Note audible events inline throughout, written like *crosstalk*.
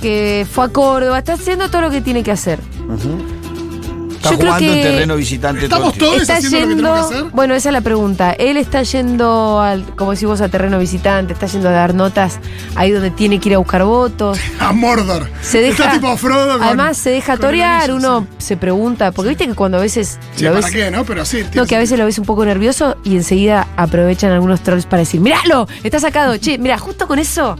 Que fue a Córdoba, está haciendo todo lo que tiene que hacer. Está Yo creo jugando en que- terreno visitante. Estamos todos Está haciendo lo que tenemos que yendo, hacer. bueno, esa es la pregunta. Él está yendo, al, como decís vos, a terreno visitante, está yendo a dar notas ahí donde tiene que ir a buscar votos. *laughs* A Mordor. Se deja, Está tipo Frodo con- además se deja torear, uno se pregunta, porque viste que cuando a veces Sí, lo ¿para ves, qué, no? Pero sí. no, que a veces lo ves un poco nervioso y enseguida aprovechan algunos trolls para decir, ¡Míralo! Está sacado. Che, mira, justo con eso,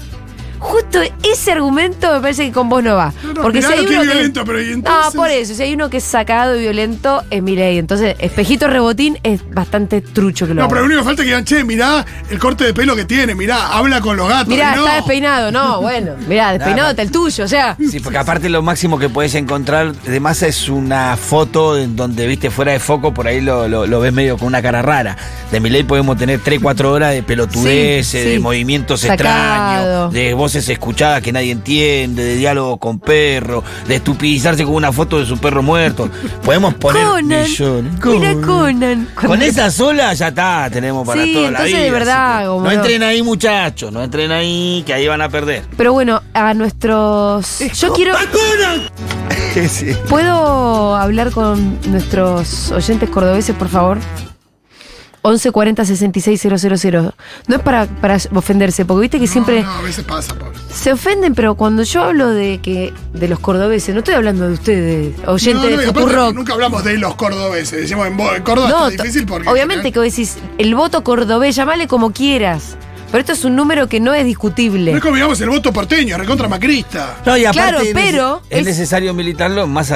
justo ese argumento me parece que con vos no va. No, no, porque si hay uno es que- violento, pero ¿y No, entonces? por eso, si hay uno que es sacado y violento, es Milei. Entonces, espejito rebotín es bastante trucho que lo No, haga. pero lo único que falta es que digan, che, mirá el corte de pelo que tiene, mirá, habla con los gatos. Mirá, no. está despeinado. No, *laughs* bueno, mirá, despeinado está el tuyo, o sea. Sí, porque aparte lo máximo que puedes encontrar de masa es una foto en donde viste fuera de foco, por ahí lo, lo- lo ves medio con una cara rara. De Miley podemos tener 3, 4 horas de pelotudeces, Sí, de sí. movimientos Sacado. extraños, de voces escuchadas que nadie entiende, de diálogo con perro, de estupidizarse con una foto de su perro muerto. Podemos poner Conan. millones. Mira Conan. Con esa sola ya está, tenemos para Sí, toda la vida. de verdad, así que como no entren ahí, muchachos, no entren ahí, que ahí van a perder. Pero bueno, a nuestros. Yo quiero. *laughs* Sí. ¿Puedo hablar con nuestros oyentes cordobeses, por favor? 11 40 66 000. No es para, para ofenderse, porque viste que siempre No, a veces pasa, Pablo. se ofenden, pero cuando yo hablo de que de los cordobeses, no estoy hablando de ustedes, oyentes No, no, de Futurock. Nunca hablamos de los cordobeses. Decimos en, en Córdoba No, está difícil porque. obviamente que vos decís, el voto cordobés, llamale como quieras. Pero esto es un número que no es discutible. No es como digamos el voto porteño, recontra macrista. No, y aparte Claro, pero es, es- necesario militarlo, más,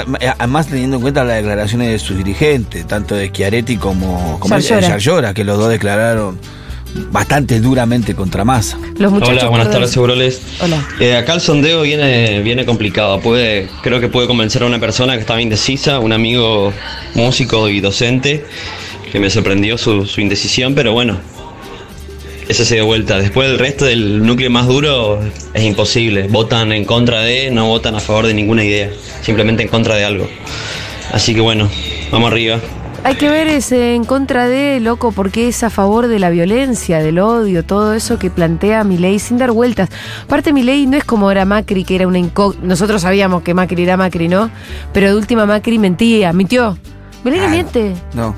más teniendo en cuenta las declaraciones de sus dirigentes, tanto de Schiaretti como, como de Yarlora. Que los dos declararon bastante duramente contra Massa. Los muchachos Hola, buenas tardes, Seguroles. Hola. Eh, acá el sondeo viene, viene complicado. Puede, creo que puede convencer a una persona que estaba indecisa, un amigo músico y docente, que me sorprendió su, su indecisión, pero bueno, ese se dio vuelta. Después el resto del núcleo más duro es imposible. Votan en contra de, no votan a favor de ninguna idea, simplemente en contra de algo. Así que bueno, vamos arriba. Hay que ver ese en contra de, loco, porque es a favor de la violencia, del odio, todo eso que plantea Milei sin dar vueltas. Aparte, Milei no es como era Macri, que era una incógnita. Nosotros sabíamos que Macri era Macri, ¿no? Pero de última Macri mentía, mintió. Milei no miente. No.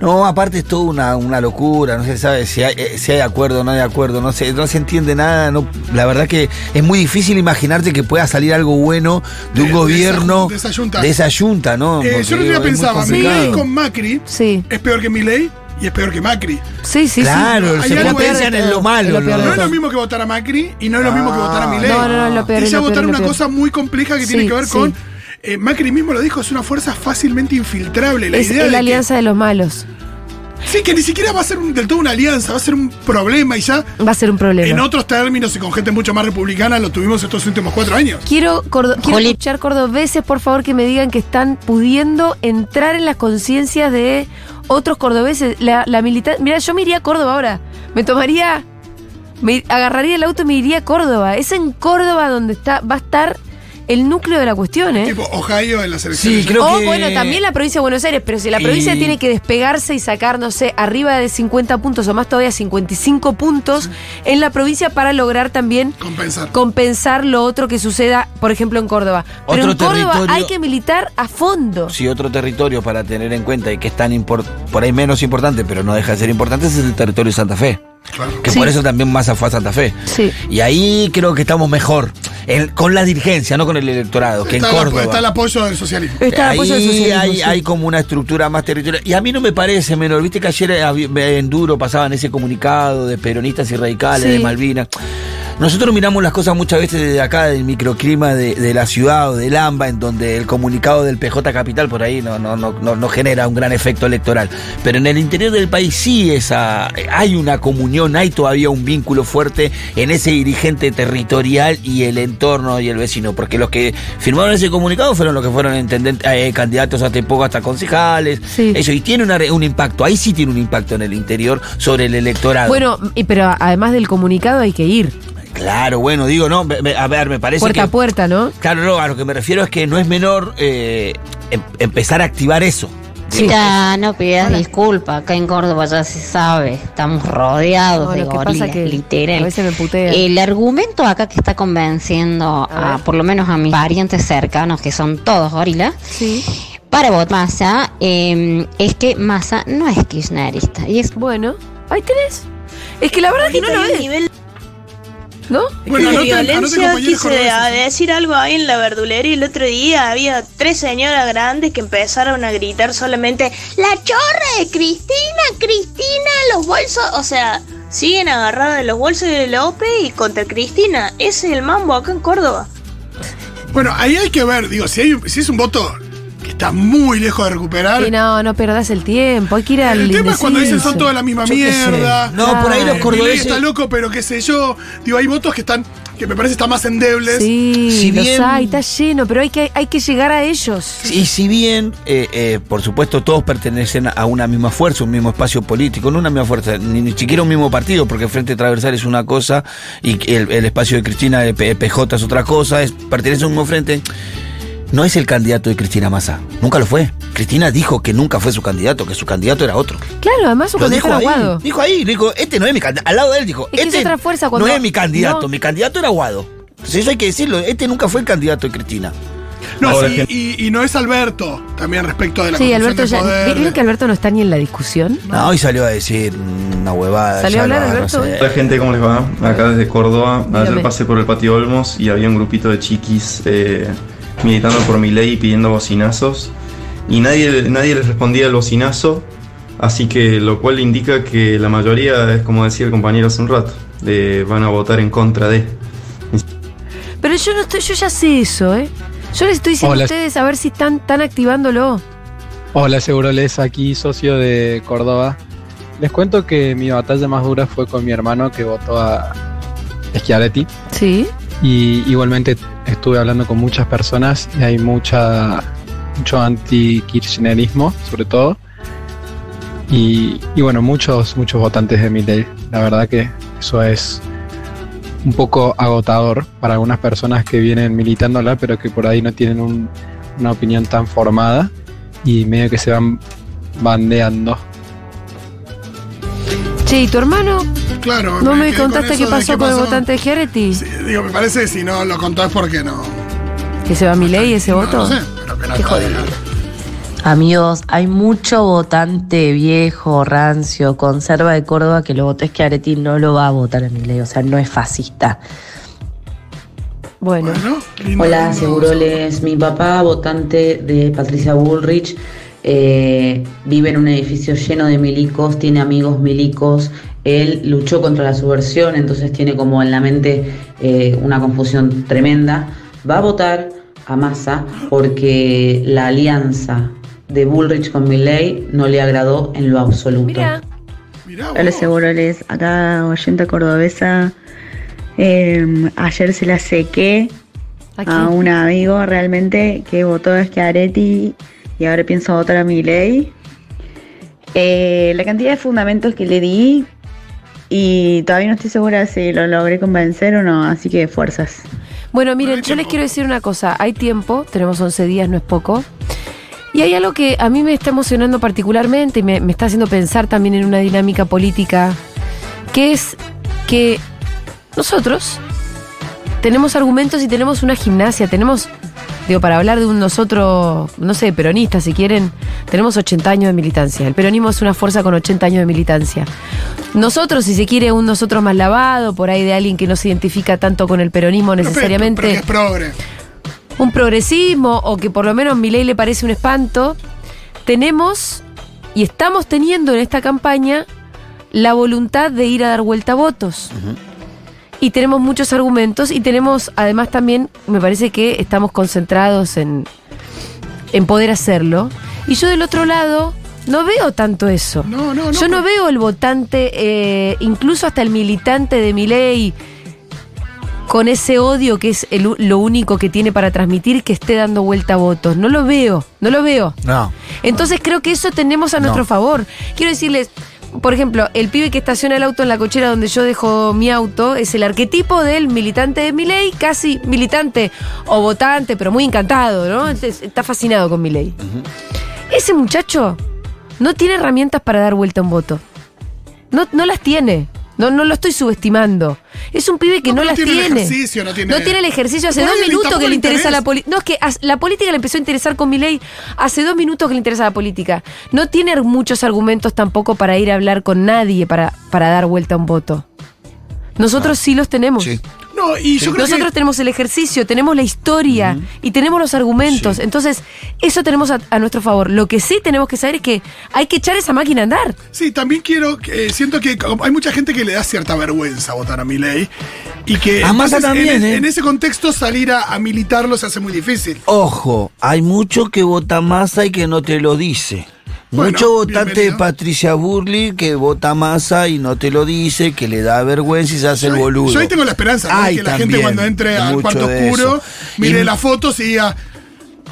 No, aparte es toda una, una locura, no se sabe si hay, eh, si hay acuerdo o no hay acuerdo, no se, no se entiende nada, no, la verdad que es muy difícil imaginarte que pueda salir algo bueno de un De- de gobierno esa- de esa yunta. de esa yunta, ¿no? Eh, yo no digo, pensaba, complicado. Milei con Macri Sí, es peor que Milei y es peor que Macri. sí, sí. Claro, Hay se algo potencian en lo malo. es lo peor ¿no? No es lo mismo que votar a Macri y no es lo mismo que votar a Ah, Milei. No, no, no, es lo peor, es Ella lo peor, votar una cosa muy compleja que tiene Sí, que ver sí. con. Eh, Macri mismo lo dijo, es una fuerza fácilmente infiltrable. La Es idea la de que- alianza de los malos. sí, que ni siquiera va a ser un- del todo una alianza, va a ser un problema y ya Va a ser un problema. en otros términos y con gente mucho más republicana lo tuvimos estos últimos cuatro años. Quiero, cordo- quiero escuchar cordobeses, por favor, que me digan que están pudiendo entrar en las conciencias de otros cordobeses. La, la militar. Mira, yo me iría a Córdoba ahora. Me tomaría. Me agarraría el auto y me iría a Córdoba. Es en Córdoba donde está, va a estar el núcleo de la cuestión, ¿eh? Tipo Ohio en las elecciones. Sí, creo o que- bueno, también la provincia de Buenos Aires, pero si la Y- provincia tiene que despegarse y sacar, no sé, arriba de 50 puntos o más todavía 55 puntos en la provincia para lograr también Compensar. compensar lo otro que suceda, por ejemplo, en Córdoba. Pero Otro en Córdoba territorio- hay que militar a fondo. Sí, otro territorio para tener en cuenta y que es tan impor- por ahí menos importante, pero no deja de ser importante, es el territorio de Santa Fe. Claro. Que Sí. por eso también Massa fue a Santa Fe. Sí. Y ahí creo que estamos mejor. con la dirigencia, no con el electorado, que Está, en el Córdoba. está el apoyo del socialismo. Está el ahí apoyo del socialismo, hay, sí. hay como una estructura más territorial. Y a mí no me parece menor. Viste que ayer en Duro pasaban ese comunicado de peronistas y radicales, Sí. de Malvinas. Nosotros miramos las cosas muchas veces desde acá, del microclima de, de la ciudad o del AMBA, en donde el comunicado del PJ Capital por ahí no, no, no, no, no genera un gran efecto electoral. Pero en el interior del país sí esa, hay una comunión, hay todavía un vínculo fuerte en ese dirigente territorial y el entorno y el vecino. Porque los que firmaron ese comunicado fueron los que fueron intendentes, eh, candidatos hasta poco hasta concejales. Sí. Eso, y tiene una un impacto, ahí sí tiene un impacto en el interior sobre el electorado. Bueno, pero además del comunicado hay que ir. Claro, bueno, digo, no, a ver, me parece Puerta que... a puerta, ¿no? Claro, no, a lo que me refiero es que no es menor eh, em- empezar a activar eso. Chiquita, no pidas disculpas. Acá en Córdoba ya se sabe. Estamos rodeados No, de gorilas, que literal. a veces me putea. El argumento acá que está convenciendo, A por lo menos a mis parientes cercanos, que son todos gorilas, Sí. para votar Massa, eh, es que Massa no es kirchnerista. Y es Bueno, ahí tenés. Es que la verdad que no lo es. nivel ¿No? Bueno, de anoten- anoten, violencia. compañeros Quise decir algo ahí en la verdulería el otro día. Había tres señoras grandes que empezaron a gritar solamente La chorra de Cristina, Cristina, los bolsos. O sea, siguen agarradas de los bolsos de López y contra Cristina. Ese es el mambo acá en Córdoba. Bueno, ahí hay que ver, digo, si, hay, si es un voto que está muy lejos de recuperar. Y no, no perdás el tiempo. Hay que ir al El tema es cuando dicen son toda la misma Yo mierda. No, por ahí los cordobeses- está loco, pero qué sé yo. Digo, hay votos que están, que me parece están más endebles. Sí, Si los bien- hay, está lleno, pero hay que, hay que llegar a ellos. Y si bien, eh, eh, por supuesto, todos pertenecen a una misma fuerza, un mismo espacio político, no una misma fuerza, ni, ni siquiera un mismo partido, porque el Frente Transversal es una cosa y el, el espacio de Cristina de PJ es otra cosa, es, pertenece a un mismo frente. No es el candidato de Cristina Massa, nunca lo fue. Cristina dijo que nunca fue su candidato, que su candidato era otro. Claro, además su Lo candidato dijo era ahí, Aguado. dijo ahí, dijo, este no es mi candidato. Al lado de él dijo, Es que es este otra fuerza cuando- no es mi candidato, no. mi candidato era Aguado. Entonces eso hay que decirlo, este nunca fue el candidato de Cristina. No, Ahora, sí, gente- y, y no es Alberto, también respecto de la Sí, Alberto de ya. ¿Vieron que Alberto no está ni en la discusión? No, hoy salió a decir una huevada. ¿Salió a hablar, no Alberto? sé. Hola gente, ¿cómo les va? Acá desde Córdoba. Dígame. Ayer pasé por el patio Olmos y había un grupito de chiquis eh, militando por mi ley y pidiendo bocinazos. Y nadie, nadie les respondía al bocinazo. Así que lo cual indica que la mayoría es como decía el compañero hace un rato. de van a votar en contra de. Pero yo no estoy, yo ya sé eso, ¿eh? Yo les estoy diciendo Hola. a ustedes a ver si están, están activándolo. Hola, Seguroles, aquí socio de Córdoba. Les cuento que mi batalla más dura fue con mi hermano que votó a Schiaretti. Sí. Y igualmente estuve hablando con muchas personas y hay mucha mucho anti-kirchnerismo, sobre todo. Y, y bueno, muchos, muchos votantes de mi ley. La verdad que eso es un poco agotador para algunas personas que vienen militándola, pero que por ahí no tienen un- una opinión tan formada y medio que se van bandeando. Che, ¿y tu hermano? Claro. ¿No me contaste qué pasó qué con el votante de Giaretti? Sí, digo, me parece que si no lo contó es porque no. ¿Que se va a mi ley ese no, voto? No sé, pero que no Qué jodido. Amigos, hay mucho votante viejo, rancio, conserva de Córdoba que lo votó Schiaretti no lo va a votar a Milei, o sea, no es fascista. Bueno, Bueno, lindo, Hola. Seguroles. Mi papá, votante de Patricia Bullrich, eh, vive en un edificio lleno de milicos, tiene amigos milicos. Él luchó contra la subversión, entonces tiene como en la mente eh, una confusión tremenda. Va a votar a Massa porque la alianza de Bullrich con Milley no le agradó en lo absoluto. mira. Mirá Hola. Seguroles, acá oyenta cordobesa. Eh, ayer se la sequé Aquí. a un amigo realmente que votó a Schiaretti y ahora pienso votar a Milei. Eh, la cantidad de fundamentos que le di y todavía no estoy segura si lo logré convencer o no, así que fuerzas. Bueno, miren, yo les quiero decir una cosa. Hay tiempo, tenemos 11 días, no es poco. Y hay algo que a mí me está emocionando particularmente y me, me está haciendo pensar también en una dinámica política, que es que nosotros tenemos argumentos y tenemos una gimnasia, tenemos, digo, para hablar de un nosotros, no sé, peronistas si quieren, tenemos 80 años de militancia. El peronismo es una fuerza con 80 años de militancia. Nosotros, si se quiere, un nosotros más lavado, por ahí de alguien que no se identifica tanto con el peronismo Pero, pero, necesariamente pero que es progre. un progresismo o que por lo menos mi ley le parece un espanto, tenemos y estamos teniendo en esta campaña la voluntad de ir a dar vuelta a votos. Y tenemos muchos argumentos y tenemos además también, me parece que estamos concentrados en, en poder hacerlo. Y yo del otro lado no veo tanto eso. No, no, no. Yo no veo el votante, eh, incluso hasta el militante de mi ley, con ese odio que es el lo único que tiene para transmitir, que esté dando vuelta a votos. No lo veo, no lo veo. No. Entonces creo que eso tenemos a No. nuestro favor. Quiero decirles, por ejemplo, el pibe que estaciona el auto en la cochera donde yo dejo mi auto es el arquetipo del militante de mi ley, casi militante o votante, pero muy encantado, ¿no? Es- Está fascinado con mi ley. Ese muchacho no tiene herramientas para dar vuelta a un voto. No, no las tiene. No, no lo estoy subestimando. Es un pibe que no, las tiene el tiene. ejercicio, no tiene- el ejercicio. Hace dos minutos que le interesa la política. No, es que la política le empezó a interesar con mi ley hace dos minutos que le interesa la política. No tiene muchos argumentos tampoco para ir a hablar con nadie para, para dar vuelta a un voto. Nosotros sí los tenemos. No, y yo creo Nosotros que. tenemos el ejercicio, tenemos la historia y tenemos los argumentos. Entonces, eso tenemos a, a nuestro favor. Lo que sí tenemos que saber es que hay que echar esa máquina a andar. Sí, también quiero. eh, siento que hay mucha gente que le da cierta vergüenza votar a mi ley. Y que. A Massa entonces, también, en, ¿eh? en ese contexto, salir a, a militarlo se hace muy difícil. Ojo, hay mucho que vota Massa y que no te lo dice. Bueno, Mucho votante de. Patricia Burley que vota Massa y no te lo dice, que le da vergüenza y se hace el boludo. Yo ahí tengo la esperanza, ¿no? Ay, que la gente cuando entre al cuarto oscuro, mire Y- las fotos y diga.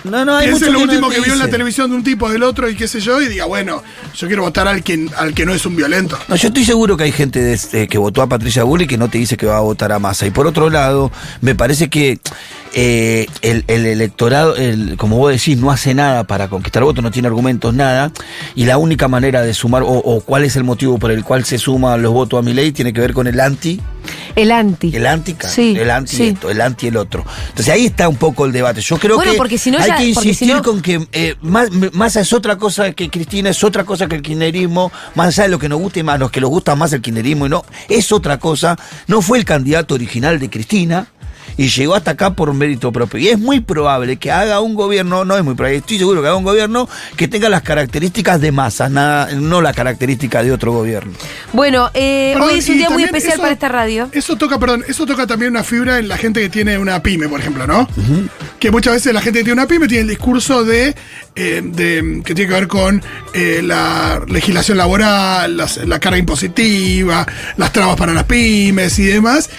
No, no, hay mucho lo que último que vio en la televisión de un tipo del otro y qué sé yo, y diga, bueno, yo quiero votar al que, al que no es un violento. No, yo estoy seguro que hay gente de este- que votó a Patricia Bullrich que no te dice que va a votar a Massa. Y por otro lado, me parece que eh, el, el electorado, el, como vos decís, no hace nada para conquistar votos, no tiene argumentos, nada. Y la única manera de sumar, o, o cuál es el motivo por el cual se suman los votos a mi ley, tiene que ver con el anti. El anti. El anti, Sí, el anti sí. esto, el anti el otro. Entonces ahí está un poco el debate. Yo creo Bueno, que porque si no hay ya- que si insistir no- con que eh, más, Massa es otra cosa que Cristina, es otra cosa que el kirchnerismo, más allá de lo que nos guste más, los que nos gusta más el kirchnerismo y no, es otra cosa. No fue el candidato original de Cristina. Y llegó hasta acá por mérito propio. Y es muy probable que haga un gobierno, no es muy probable, estoy seguro que haga un gobierno que tenga las características de Massa, nada, no la característica de otro gobierno. Bueno, eh, Perdón, hoy es un día muy especial eso- para esta radio. Eso toca, perdón, eso toca también una fibra en la gente que tiene una pyme, por ejemplo, ¿no? Que muchas veces la gente que tiene una pyme tiene el discurso de, eh, de- que tiene que ver con eh, la legislación laboral, las- la carga impositiva, las trabas para las pymes y demás.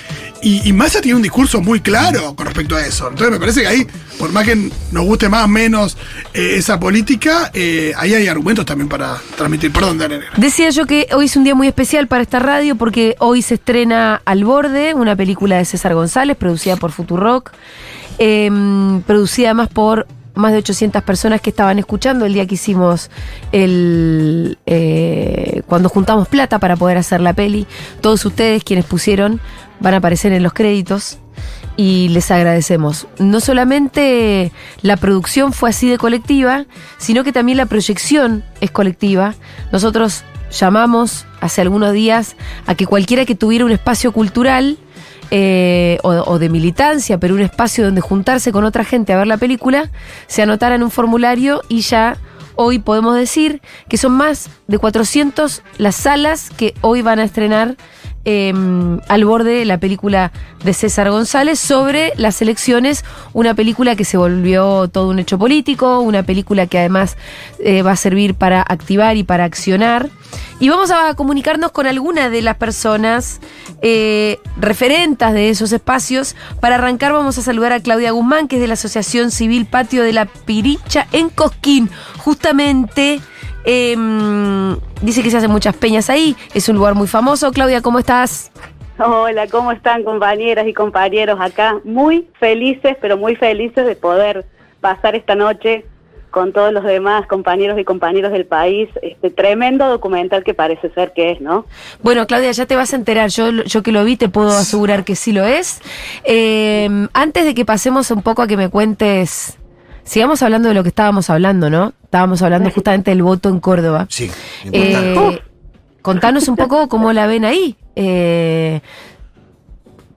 Y, Massa tiene un discurso muy claro con respecto a eso. Entonces me parece que ahí, por más que nos guste más o menos eh, esa política, eh, ahí hay argumentos también para transmitir. Perdón, Daniel. Decía yo que hoy es un día muy especial para esta radio porque hoy se estrena Al Borde, una película de César González, producida por Futurock, eh, producida además por más de 800 personas que estaban escuchando el día que hicimos el. eh, cuando juntamos plata para poder hacer la peli. Todos ustedes quienes pusieron van a aparecer en los créditos y les agradecemos. No solamente la producción fue así de colectiva, sino que también la proyección es colectiva. Nosotros llamamos hace algunos días a que cualquiera que tuviera un espacio cultural eh, o, o de militancia, pero un espacio donde juntarse con otra gente a ver la película, se anotara en un formulario y ya hoy podemos decir que son más de 400 las salas que hoy van a estrenar eh, al borde la película de César González sobre las elecciones, una película que se volvió todo un hecho político, una película que además eh, va a servir para activar y para accionar. Y vamos a comunicarnos con alguna de las personas eh, referentas de esos espacios. Para arrancar vamos a saludar a Claudia Guzmán, que es de la Asociación Civil Patio de la Piricha en Cosquín. Justamente eh, dice que se hacen muchas peñas ahí, es un lugar muy famoso. Claudia, ¿cómo estás? Hola, ¿cómo están compañeras y compañeros acá? Muy felices, pero muy felices de poder pasar esta noche con todos los demás compañeros y compañeros del país, este tremendo documental que parece ser que es, ¿no? Bueno, Claudia, ya te vas a enterar. Yo, yo que lo vi te puedo asegurar que sí lo es. Eh, antes de que pasemos un poco a que me cuentes, sigamos hablando de lo que estábamos hablando, ¿no? Estábamos hablando justamente del voto en Córdoba. Sí, Eh, contanos un poco cómo la ven ahí. Eh,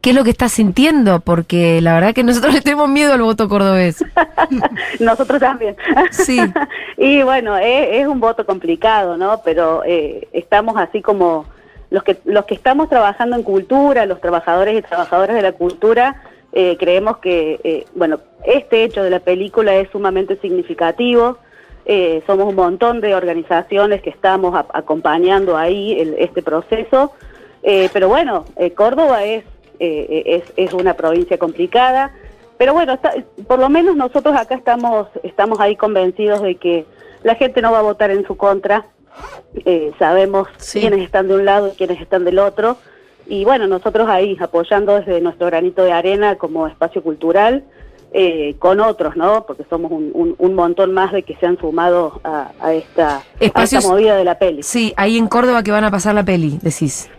¿Qué es lo que estás sintiendo? Porque la verdad que nosotros *laughs* le tenemos miedo al voto cordobés. *laughs* Nosotros también. Sí. *laughs* y bueno, es, es un voto complicado, ¿no? Pero eh, estamos así como los que los que estamos trabajando en cultura, los trabajadores y trabajadoras de la cultura, eh, creemos que, eh, bueno, este hecho de la película es sumamente significativo. Eh, somos un montón de organizaciones que estamos a- acompañando ahí el- este proceso. Eh, pero bueno, Córdoba es, eh, es, es una provincia complicada. Pero bueno, está- por lo menos nosotros acá estamos, estamos ahí convencidos de que la gente no va a votar en su contra. Sabemos quiénes están de un lado y quiénes están del otro. Y bueno, nosotros ahí apoyando desde nuestro granito de arena como espacio cultural, eh, con otros, ¿no? Porque somos un, un- un montón más de que se han sumado a, a esta, a Espacios- esta movida de la peli. Sí, ahí en Córdoba que van a pasar la peli, decís.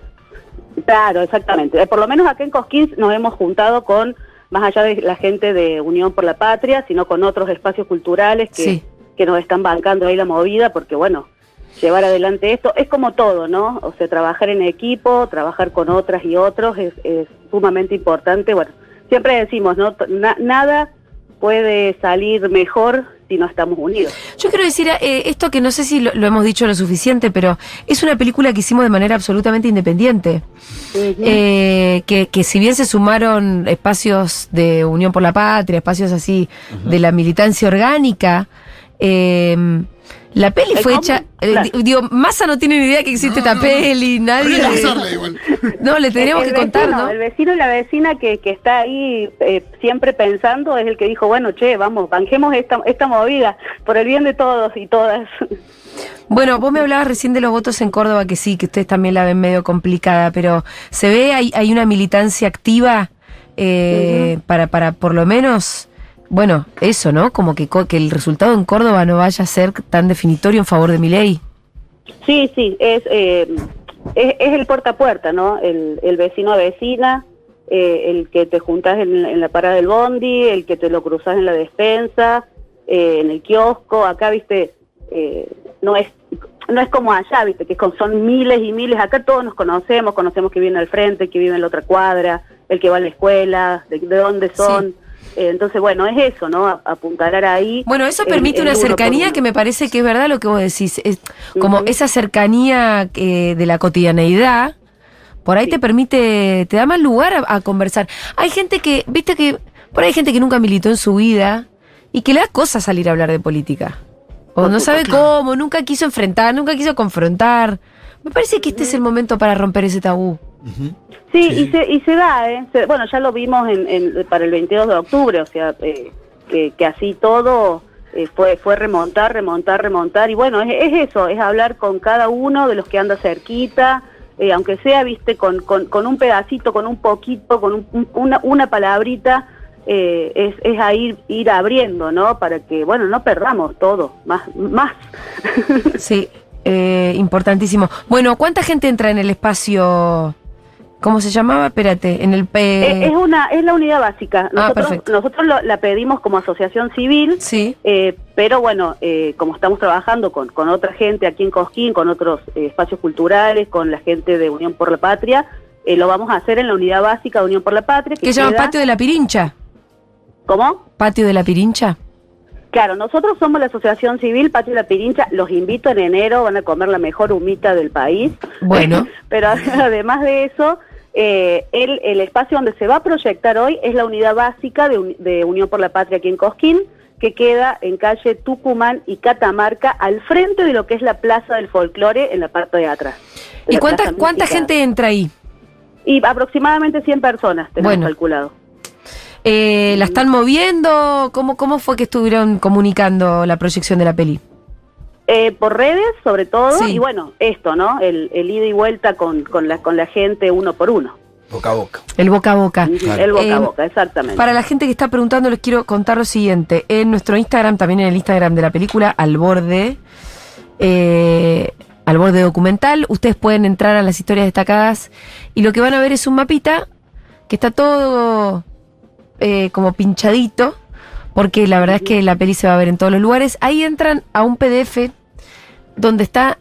Claro, exactamente. Eh, Por lo menos acá en Cosquín nos hemos juntado con, más allá de la gente de Unión por la Patria, sino con otros espacios culturales que, Sí. que nos están bancando ahí la movida, porque bueno, llevar adelante esto es como todo, ¿no? O sea, trabajar en equipo, trabajar con otras y otros es, es sumamente importante. Bueno, siempre decimos, ¿no? Na- nada puede salir mejor si no estamos unidos. Yo quiero decir eh, esto que no sé si lo, lo hemos dicho lo suficiente, pero es una película que hicimos de manera absolutamente independiente. Eh, que, que si bien se sumaron espacios de Unión por la Patria, espacios así de la militancia orgánica, eh, la peli El fue hecha. eh, claro. digo, Massa no tiene ni idea que existe esta peli, nadie. Habría que le- avisarle igual. *laughs* No, le tendríamos el, que contar, vecino, ¿no? El vecino y la vecina que, que está ahí eh, siempre pensando es el que dijo, bueno, che, vamos, banjemos esta, esta movida por el bien de todos y todas. *laughs* Bueno, vos me hablabas recién de los votos en Córdoba, que sí, que ustedes también la ven medio complicada, pero ¿se ve, hay, hay una militancia activa eh, para, para por lo menos, bueno, eso, ¿no? Como que, que el resultado en Córdoba no vaya a ser tan definitorio en favor de mi ley. Sí, sí, es, eh, es, es el puerta a puerta, ¿no? El, el vecino a vecina, eh, el que te juntas en, en la parada del bondi, el que te lo cruzas en la despensa, eh, en el kiosco, acá, viste, eh, no es no es como allá, viste, que son miles y miles, acá todos nos conocemos, conocemos que viene al frente, que vive en la otra cuadra, el que va a la escuela, de, de dónde son. Entonces, bueno, es eso, ¿no? Apuntalar ahí. Bueno, eso permite una cercanía uno. que me parece que es verdad lo que vos decís. Es como esa cercanía eh, de la cotidianeidad, por ahí te permite, te da más lugar a, a conversar. Hay gente que, viste que, por ahí hay gente que nunca militó en su vida y que le da cosa salir a hablar de política. O no sabe cómo, nunca quiso enfrentar, nunca quiso confrontar. Me parece que este es el momento para romper ese tabú. Sí, Y, se, y se da, ¿eh? Se- bueno, ya lo vimos en, en- para el 22 de octubre, o sea, eh, que, que así todo eh, fue, fue remontar, remontar, remontar. Y bueno, es, es eso, es hablar con cada uno de los que anda cerquita, eh, aunque sea, viste, con, con, con un pedacito, con un poquito, con un- un- una, una palabrita, eh, es, es a ir, ir abriendo, ¿no? Para que, bueno, no perdamos todo, más. más. *laughs* Sí, eh, importantísimo. Bueno, ¿cuánta gente entra en el espacio? ¿Cómo se llamaba? Espérate, en el... P... es una es la unidad básica. Nosotros, perfecto. nosotros lo- la pedimos como asociación civil, sí. eh, pero bueno, eh, como estamos trabajando con, con otra gente aquí en Cosquín, con otros eh, espacios culturales, con la gente de Unión por la Patria, eh, lo vamos a hacer en la unidad básica de Unión por la Patria. ¿Qué se llama Patio de la Pirincha? ¿Cómo? ¿Patio de la Pirincha? Claro, nosotros somos la Asociación Civil Patio de la Pirincha. Los invito en enero, van a comer la mejor humita del país. Bueno. *laughs* Pero además de eso, eh, el, el espacio donde se va a proyectar hoy es la unidad básica de, Uni- de Unión por la Patria aquí en Cosquín, que queda en calle Tucumán y Catamarca, al frente de lo que es la Plaza del Folclore, en la parte de atrás. ¿Y cuánta, cuánta gente entra ahí? Y aproximadamente 100 personas tenemos Bueno. calculado. Eh, ¿La están moviendo? ¿Cómo, ¿Cómo fue que estuvieron comunicando la proyección de la peli? Eh, por redes, sobre todo, Sí. y bueno, esto, ¿no? El, el ida y vuelta con, con, la, con la gente uno por uno. Boca a boca. El boca a boca. El boca Eh, a boca, exactamente. Para la gente que está preguntando, les quiero contar lo siguiente. En nuestro Instagram, también en el Instagram de la película, al borde, eh, al borde documental, ustedes pueden entrar a las historias destacadas y lo que van a ver es un mapita que está todo eh, como pinchadito, porque la verdad es que la peli se va a ver en todos los lugares. Ahí entran a un PDF donde está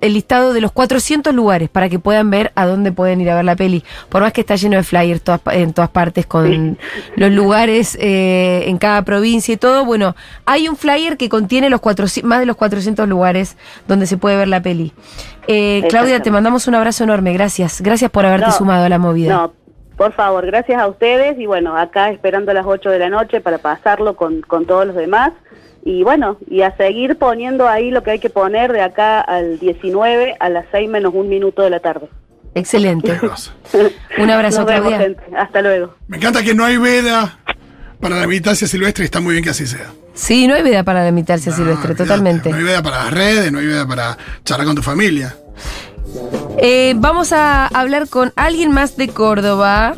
el listado de los 400 lugares para que puedan ver a dónde pueden ir a ver la peli. Por más que está lleno de flyers todas en todas partes con los lugares eh, en cada provincia y todo, bueno, hay un flyer que contiene los 400, más de los 400 lugares donde se puede ver la peli. Eh, Claudia, te mandamos un abrazo enorme. Gracias. Gracias por haberte No, sumado a la movida. No, por favor, gracias a ustedes y bueno, acá esperando a las 8 de la noche para pasarlo con, con todos los demás. Y bueno, y a seguir poniendo ahí lo que hay que poner de acá al 19 a las 6 menos un minuto de la tarde. Excelente. Un abrazo, vemos, Claudia. gente. Hasta luego. Me encanta que no hay veda para la militancia silvestre y está muy bien que así sea. Sí, no hay vida para la militancia silvestre, totalmente. No hay veda para las redes, no hay veda para charlar con tu familia. Eh, vamos a hablar con alguien más de Córdoba.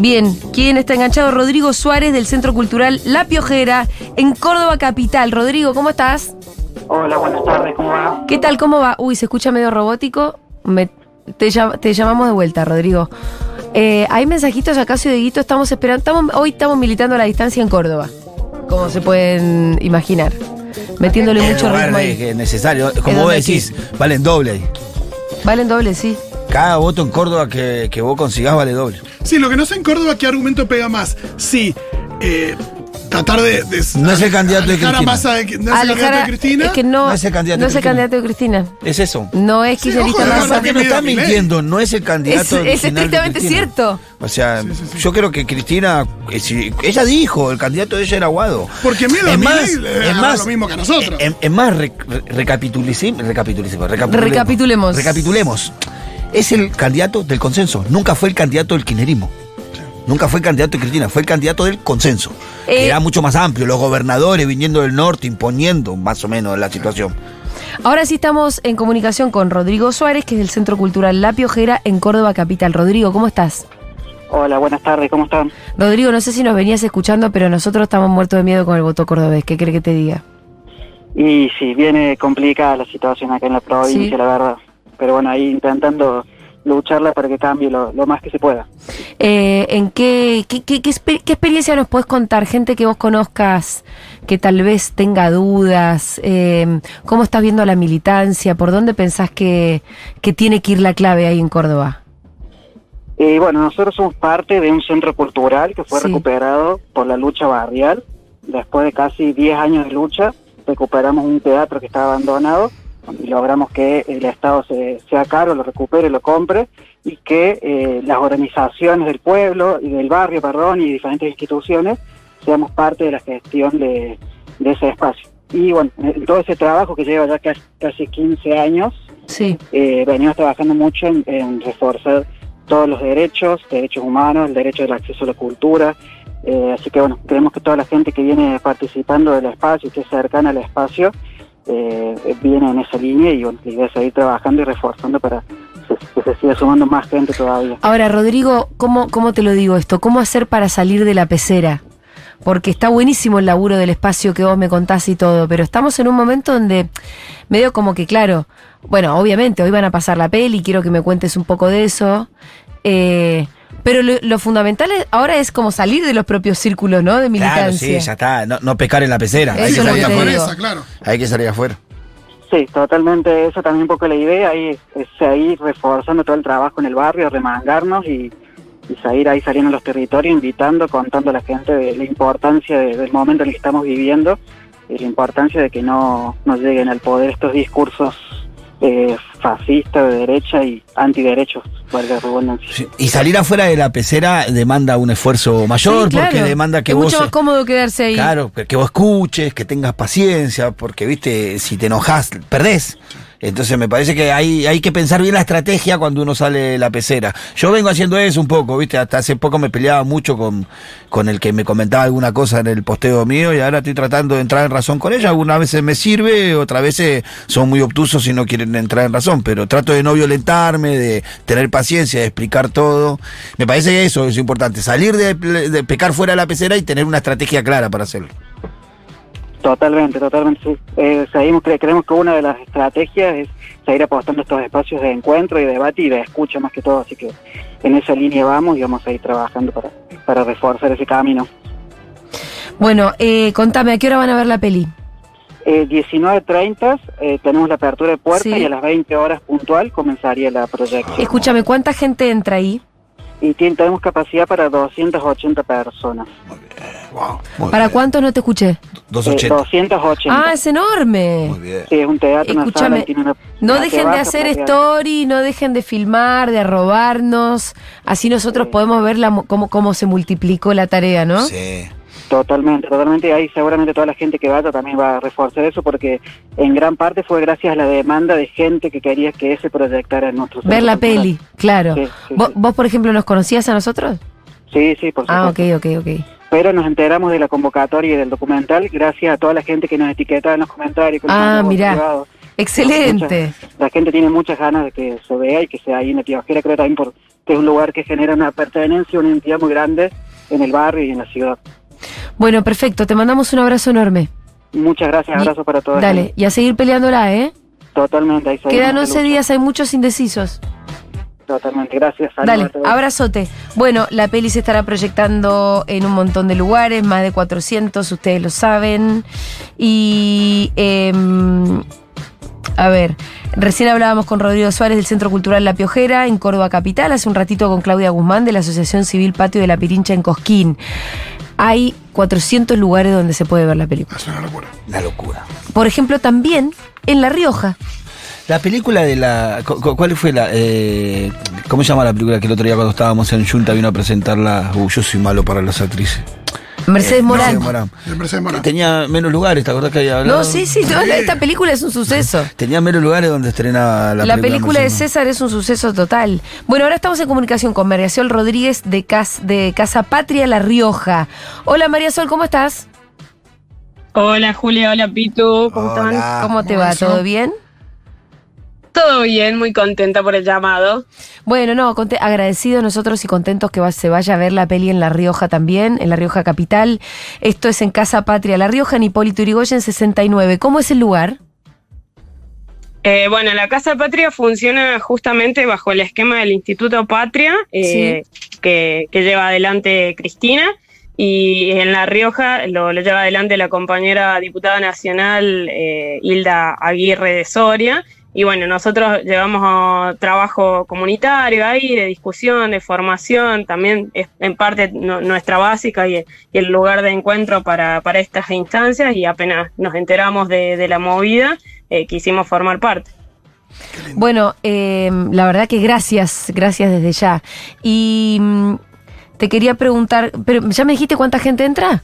Bien, ¿quién está enganchado? Rodrigo Suárez del Centro Cultural La Piojera en Córdoba Capital. Rodrigo, ¿cómo estás? Hola, buenas tardes, ¿cómo va? ¿Qué tal? ¿Cómo va? Uy, se escucha medio robótico. Me- te, te llamamos de vuelta, Rodrigo. Eh, hay mensajitos acá, soy de Guito. Estamos esperando. Estamos, hoy estamos militando a la distancia en Córdoba. Como se pueden imaginar. Metiéndole En mucho ritmo ahí. que es necesario. Como vos decís, valen doble. Valen doble, sí. Cada voto en Córdoba que, que vos consigás vale doble. Sí, lo que no sé en Córdoba, ¿qué argumento pega más? Sí, eh, tratar de, de- No es el candidato de alejar a Cristina. Massa de que- no es el candidato de Cristina. Es que no, No es el candidato no de es el Cristina. candidato de Cristina. Es eso. No es kirchnerista Aparte no está mintiendo, no es el Es, candidato es de estrictamente cierto. O sea, yo creo que Cristina, eh, ella dijo, el candidato de ella era Aguado. Porque miedo es más, es más, lo mismo que a nosotros. Es, es más, re- re- recapitulicim- recapitulicim- recapitulemos. Recapitulemos. Es el candidato del consenso. Nunca fue el candidato del kirchnerismo. Nunca fue el candidato de Cristina, fue el candidato del consenso. que Eh, era mucho más amplio, los gobernadores viniendo del norte, imponiendo más o menos la situación. Ahora sí estamos en comunicación con Rodrigo Suárez, que es del Centro Cultural La Piojera en Córdoba Capital. Rodrigo, ¿cómo estás? Hola, buenas tardes, ¿cómo están? Rodrigo, no sé si nos venías escuchando, pero nosotros estamos muertos de miedo con el voto cordobés. ¿Qué cree que te diga? Y sí, viene complicada la situación acá en la provincia, Sí. la verdad. Pero bueno, ahí intentando lucharla para que cambie lo, lo más que se pueda. Eh, ¿En qué, qué, qué- qué exper- qué experiencia nos puedes contar? Gente que vos conozcas, que tal vez tenga dudas. eh, ¿Cómo estás viendo la militancia? ¿Por dónde pensás que, que tiene que ir la clave ahí en Córdoba? Y bueno, nosotros somos parte de un centro cultural que fue Sí. recuperado por la lucha barrial. Después de casi 10 años de lucha, recuperamos un teatro que estaba abandonado y logramos que el Estado se, sea caro, lo recupere, lo compre y que eh, las organizaciones del pueblo y del barrio, perdón, y diferentes instituciones seamos parte de la gestión de, de ese espacio. Y bueno, en todo ese trabajo que lleva ya casi, casi 15 años, Sí. eh, venimos trabajando mucho en, en reforzar todos los derechos, derechos humanos, el derecho del acceso a la cultura. eh, así que bueno, creemos que toda la gente que viene participando del espacio, que es cercana al espacio, eh, viene en esa línea y bueno, la idea es seguir trabajando y reforzando para que, se siga sumando más gente todavía. Ahora, Rodrigo, ¿cómo, ¿cómo te lo digo esto? ¿Cómo hacer para salir de la pecera? Porque está buenísimo el laburo del espacio que vos me contás y todo, pero estamos en un momento donde medio como que, claro, bueno, obviamente hoy van a pasar la peli, quiero que me cuentes un poco de eso, eh, pero lo, lo fundamental es- ahora es como salir de los propios círculos, ¿no? De militancia. Claro, sí, ya está. No, no pecar en la pecera. Hay Eso que salir que te afuera. claro. Hay que salir afuera. Sí, totalmente, eso también un poco la idea, ahí es seguir reforzando todo el trabajo en el barrio, remangarnos y, y seguir ahí saliendo a los territorios, invitando, contando a la gente de la importancia de- del momento en el que estamos viviendo y la importancia de que no, no lleguen al poder estos discursos eh, fascistas de derecha y antiderechos, valga. Y salir afuera de la pecera demanda un esfuerzo mayor, Sí, claro. porque demanda que es vos. mucho más cómodo quedarse ahí. Claro, que que vos escuches, que tengas paciencia, porque, viste, si te enojas, perdés. Entonces me parece que hay, hay que pensar bien la estrategia cuando uno sale de la pecera. Yo vengo haciendo eso un poco, viste, hasta hace poco me peleaba mucho con, con el que me comentaba alguna cosa en el posteo mío y ahora estoy tratando de entrar en razón con ella. Algunas veces me sirve, otras veces son muy obtusos y no quieren entrar en razón, pero trato de no violentarme, de tener paciencia, de explicar todo. Me parece que eso es importante, salir de, de pecar fuera de la pecera y tener una estrategia clara para hacerlo. Totalmente, totalmente, sí. Eh, seguimos, cre- creemos que una de las estrategias es seguir apostando estos espacios de encuentro y debate y de escucha más que todo, así que en esa línea vamos y vamos a ir trabajando para, para reforzar ese camino. Bueno, eh, contame, ¿a qué hora van a ver la peli? Eh, 19.30 eh, tenemos la apertura de puerta Sí. y a las 20 horas puntual comenzaría la proyección. Escúchame, ¿cuánta gente entra ahí? Y tien- tenemos capacidad para 280 personas. ¿Para cuántos no te escuché? Eh, 280. Ah, es enorme. Sí, es un teatro, una Escúchame, sala, tiene una- No una dejen de hacer story, no dejen de filmar, de arrobarnos. Así nosotros podemos ver la cómo, cómo se multiplicó la tarea, ¿no? Sí. Totalmente, totalmente. Y ahí seguramente toda la gente que vaya también va a reforzar eso porque en gran parte fue gracias a la demanda de gente que quería que ese proyectara en nuestro Ver la peli, claro. Sí, sí, ¿Vos, vos, por ejemplo, nos conocías a nosotros? Sí, sí, por Ah, supuesto. ok, ok, ok. Pero nos enteramos de la convocatoria y del documental gracias a toda la gente que nos etiquetaba en los comentarios. Ah, mirá. Excelente. Muchas, la gente tiene muchas ganas de que se vea y que sea ahí en la Piojera, creo también porque es un lugar que genera una pertenencia, una identidad muy grande en el barrio y en la ciudad. Bueno, perfecto. Te mandamos un abrazo enorme. Muchas gracias, abrazo para todos. Dale, y a seguir peleándola, ¿eh? Totalmente, ahí Quedan la 11 lucha. días, hay muchos indecisos. Totalmente, gracias. saludos Dale, abrazote. Bueno, la peli se estará proyectando en un montón de lugares, más de 400, ustedes lo saben. Y, em, a ver, recién hablábamos con Rodrigo Suárez del Centro Cultural La Piojera en Córdoba Capital, hace un ratito con Claudia Guzmán de la Asociación Civil Patio de la Pirincha en Cosquín. Hay 400 lugares donde se puede ver la película. Es una locura. La locura. Por ejemplo, también en La Rioja. La película de la. cu- cu- ¿Cuál fue la.? eh, ¿Cómo se llama la película que el otro día cuando estábamos en Junta vino a presentarla? Uh, yo soy malo para las actrices. Mercedes Eh, Morán. Mercedes Morán. Mercedes Morán. Tenía menos lugares, ¿te acordás que había hablado? No, sí, sí, no, esta película es un suceso. *laughs* Tenía menos lugares donde estrenaba la, La, película de César es un suceso total. Bueno, ahora estamos en comunicación con María Sol Rodríguez de, Cas- de Casa Patria La Rioja. Hola María Sol, ¿cómo estás? Hola Julia, hola Pitu, ¿cómo Hola. están? ¿Cómo te va? ¿Todo bien? Todo bien, muy contenta por el llamado. Bueno, no, agradecidos nosotros y contentos que va- se vaya a ver la peli en La Rioja también, en La Rioja Capital. Esto es en Casa Patria La Rioja, en Hipólito Yrigoyen 69. ¿Cómo es el lugar? Eh, bueno, la Casa Patria funciona justamente bajo el esquema del Instituto Patria, eh, que, que lleva adelante Cristina, y en La Rioja lo, lo lleva adelante la compañera diputada nacional eh, Hilda Aguirre de Soria. Y bueno, nosotros llevamos a trabajo comunitario ahí, de discusión, de formación, también es en parte no- nuestra básica y, y el lugar de encuentro para, para estas instancias y apenas nos enteramos de, de la movida, eh, quisimos formar parte. Bueno, eh, la verdad que gracias, gracias desde ya. Y mm, te quería preguntar, pero ¿ya me dijiste cuánta gente entra?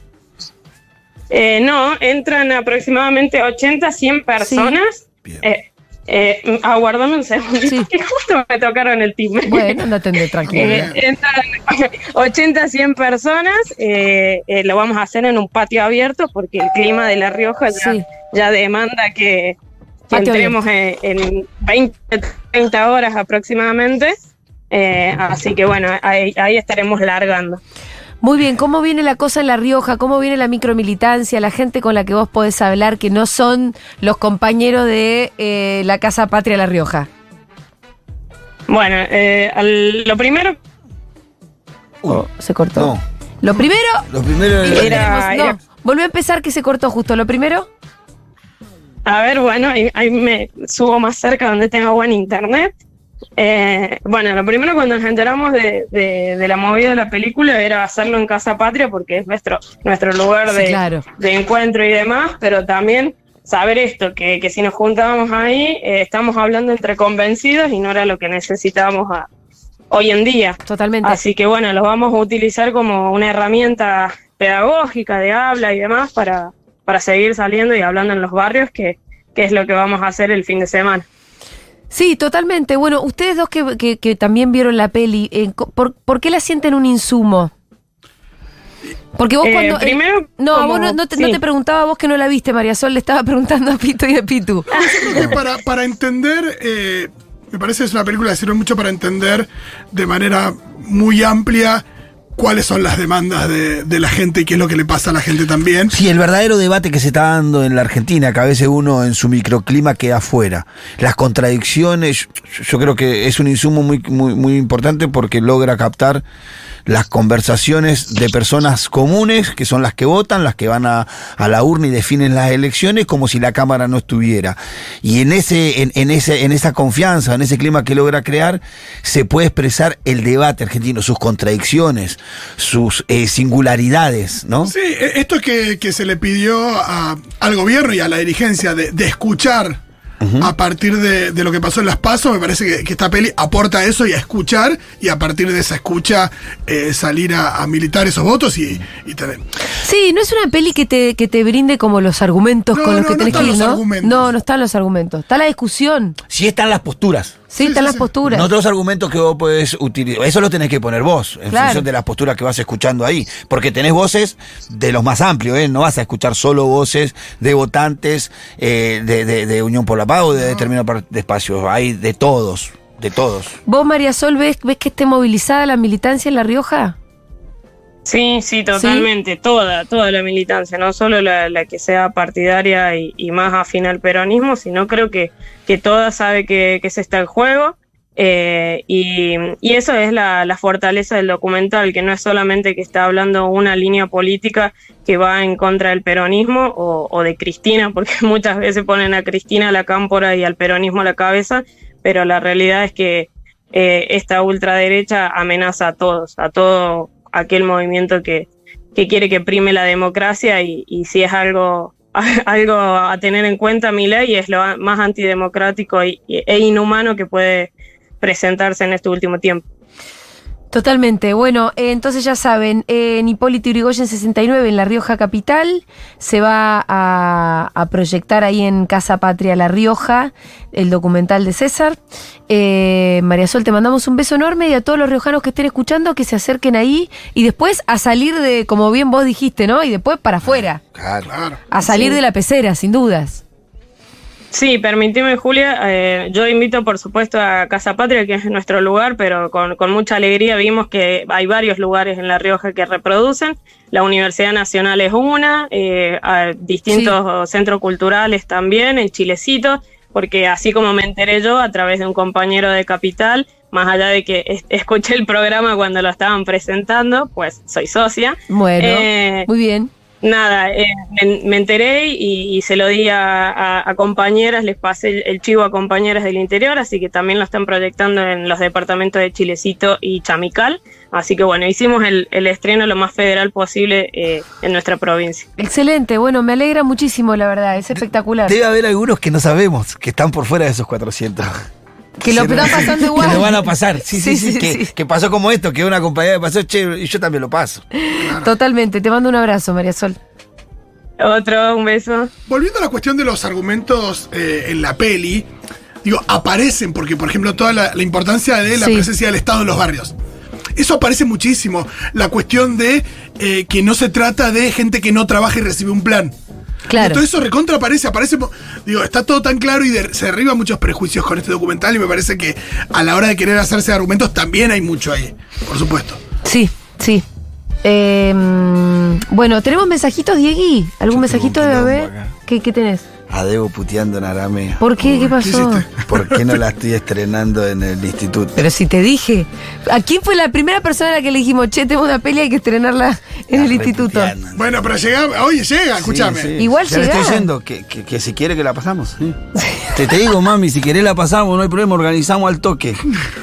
Eh, no, entran aproximadamente 80, 100 personas. Eh, eh, aguardame un segundo, que *laughs* justo me tocaron el timbre. Bueno, a atender tranquilo. Eh, entran *laughs* 80, 100 personas. eh, eh, lo vamos a hacer en un patio abierto porque el clima de La Rioja ya, ya demanda que, entremos en, en 20, 30 horas aproximadamente. Eh, así que bueno, ahí, ahí estaremos largando. Muy bien, ¿cómo viene la cosa en La Rioja? ¿Cómo viene la micromilitancia? La gente con la que vos podés hablar que no son los compañeros de eh, la Casa Patria La Rioja. Bueno, eh, al- lo primero se cortó. Lo primero. Lo primero era- no, era- volvió a empezar que se cortó justo. Lo primero. A ver, bueno, ahí, ahí me subo más cerca donde tengo buen internet. Eh, bueno, lo primero cuando nos enteramos de, de- de la movida de la película era hacerlo en Casa Patria porque es nuestro, nuestro lugar Sí, de, claro. de encuentro y demás, pero también saber esto, que, que si nos juntábamos ahí, eh, estamos hablando entre convencidos y no era lo que necesitábamos a- hoy en día. Totalmente. Así que bueno, lo vamos a utilizar como una herramienta pedagógica de habla y demás para, para seguir saliendo y hablando en los barrios, que, que es lo que vamos a hacer el fin de semana. Sí, totalmente. Bueno, ustedes dos que, que- que también vieron la peli, eh, co- ¿por, por qué la sienten un insumo? Porque vos Eh, cuando... primero, no, a vos no, no te, no sí. te preguntaba a vos que no la viste, María Sol, le estaba preguntando a Pito y a Pitu. *laughs* Yo creo que para, para entender, eh, me parece que es una película que sirve mucho para entender de manera muy amplia cuáles son las demandas de, la gente y qué es lo que le pasa a la gente también. Sí, el verdadero debate que se está dando en la Argentina, que a veces uno en su microclima queda afuera. Las contradicciones, yo, yo creo que es un insumo muy, muy, muy importante porque logra captar las conversaciones de personas comunes, que son las que votan, las que van a, a la urna y definen las elecciones, como si la Cámara no estuviera. Y en ese, en, en ese, en esa confianza, en ese clima que logra crear, se puede expresar el debate argentino, sus contradicciones, sus eh, singularidades, ¿no? Sí, e- esto que, que se le pidió a- al gobierno y a la dirigencia de, de escuchar a partir de, de lo que pasó en las pasos, me parece que, que esta peli aporta eso y a escuchar y a partir de esa escucha eh, salir a, a militar esos votos y, y tener... Sí, no es una peli que te, que te brinde como los argumentos No, con los no, que no tenés que están ir, los ¿no? argumentos. No, no están los argumentos. Está la discusión. Sí están las posturas. Sí, están las posturas. No otros argumentos que vos podés utilizar. Eso lo tenés que poner vos, en Claro. función de las posturas que vas escuchando ahí. Porque tenés voces de los más amplios, ¿eh? No vas a escuchar solo voces de votantes eh, de, de- de Unión por la capaz o de determinado par- de espacios, hay de todos, de todos. ¿Vos, María Sol, ves, ves que esté movilizada la militancia en La Rioja? Sí, sí, totalmente, toda, toda la militancia, no solo la, la que sea partidaria y, y más afín al peronismo, sino creo que, que toda sabe que, que ese está el juego. eh, y, y eso es la, la fortaleza del documental, que no es solamente que está hablando una línea política que va en contra del peronismo o, o de Cristina, *laughs* porque muchas veces ponen a Cristina a la cámpora y al peronismo a la cabeza, pero la realidad es que eh, esta ultraderecha amenaza a todos, a todo aquel movimiento que, que quiere que prime la democracia y, si es algo, *laughs* algo a tener en cuenta mi ley es lo más antidemocrático e inhumano que puede presentarse en este último tiempo. Totalmente. Bueno, eh, entonces ya saben, eh, en Hipólito Yrigoyen 69, en La Rioja Capital, se va a, a proyectar ahí en Casa Patria La Rioja el documental de César. Eh, María Sol, te mandamos un beso enorme y a todos los riojanos que estén escuchando que se acerquen ahí y después a salir de, como bien vos dijiste, ¿no? Y después para afuera, Claro. a salir Sí. de la pecera, sin dudas. Sí, permíteme, Julia. eh, yo invito, por supuesto, a Casa Patria, que es nuestro lugar, pero con, con mucha alegría vimos que hay varios lugares en La Rioja que reproducen. La Universidad Nacional es una, eh, a distintos centros culturales también, en Chilecito, porque así como me enteré yo a través de un compañero de Capital, más allá de que es- escuché el programa cuando lo estaban presentando, pues soy socia. Bueno, Eh, muy bien. Nada, eh, me, me enteré y, y se lo di a, a- a compañeras, les pasé el, el chivo a compañeras del interior, así que también lo están proyectando en los departamentos de Chilecito y Chamical. Así que bueno, hicimos el, el estreno lo más federal posible eh, en nuestra provincia. Excelente, bueno, me alegra muchísimo, la verdad, es espectacular. Debe haber algunos que no sabemos, que están por fuera de esos 400. Que lo están pasando igual. Que lo van a pasar. Sí, sí, Sí, sí. sí, que, sí. que pasó como esto, que una compañera pasó, che, y yo también lo paso. Totalmente, te mando un abrazo, María Sol. Otro, un beso. Volviendo a la cuestión de los argumentos eh, en la peli, digo, aparecen porque, por ejemplo, toda la, la importancia de la Sí. presencia del Estado en los barrios. Eso aparece muchísimo. La cuestión de eh, que no se trata de gente que no trabaja y recibe un plan. Claro. Todo eso recontra aparece, aparece. Digo, está todo tan claro y de- se derriban muchos prejuicios con este documental y me parece que a la hora de querer hacerse argumentos también hay mucho ahí, por supuesto. Sí, sí. Eh, bueno, ¿tenemos mensajitos, Diegui? ¿Algún mensajito de bebé? ¿Qué, qué tenés? A Debo puteando en arameo. ¿Por qué? ¿Qué pasó? ¿Por qué no la estoy estrenando en el instituto? Pero si te dije. ¿A quién fue la primera persona a la que le dijimos, che, tengo una peli, hay que estrenarla en el instituto? Bueno, pero llega, oye, llega, escúchame. Sí. Igual ya le llegá. estoy diciendo que, que- que si quiere que la pasamos. sí. Te, te digo, mami, si querés la pasamos, no hay problema, organizamos al toque.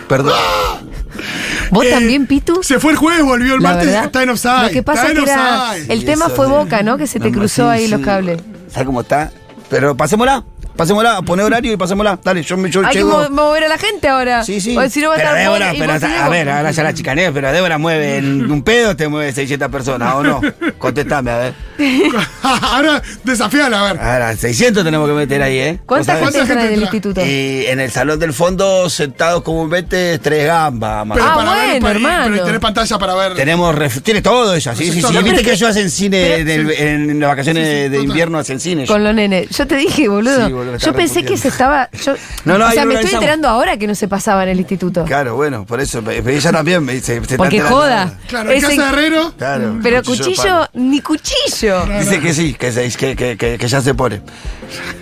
Perdón. *laughs* ¿Vos también, Pitu? Se fue el jueves, volvió el La martes, verdad, está en offside. Lo que pasa es que era. El tema fue Boca, ¿no? Que se te No, cruzó sí, ahí los cables. ¿Sabes cómo está? Pero pasémosla, pasémosla, poné horario y pasémosla. Dale, yo, me- yo Hay que llego. mo- mover a la gente ahora. Sí, sí. O si no va a pero estar Débora, pero, a ver, ahora ya la chicanea, pero Débora mueve en un pedo, te mueve 600 personas, ¿o no? *laughs* Contestame, a ver. *laughs* Ahora desafiala, a ver. Ahora, 600 tenemos que meter ahí, ¿eh? ¿Cuánta ¿Vos gente entra en el instituto? Y en el salón del fondo, sentados comúnmente, tres gambas. más Pero Ah, para ver, bueno, para- hermano. Pero tenés pantalla para ver. Tenemos, tiene todo ella, sí, sí, sí. No, Viste pero que ellos hacen cine en, las vacaciones de invierno, hacen cine. Con los nenes. Yo te dije, boludo. Sí, boludo, me yo pensé que se estaba. Yo, No, no, o sea, lo me estoy enterando ahora que no se pasaba en el instituto. Claro, bueno, por eso. Pero ella también me dice. Porque joda. Claro, en casa de Herrero. Claro. Pero cuchillo de cuchillo, Dice que sí, que, se- que, que, que, que ya se pone.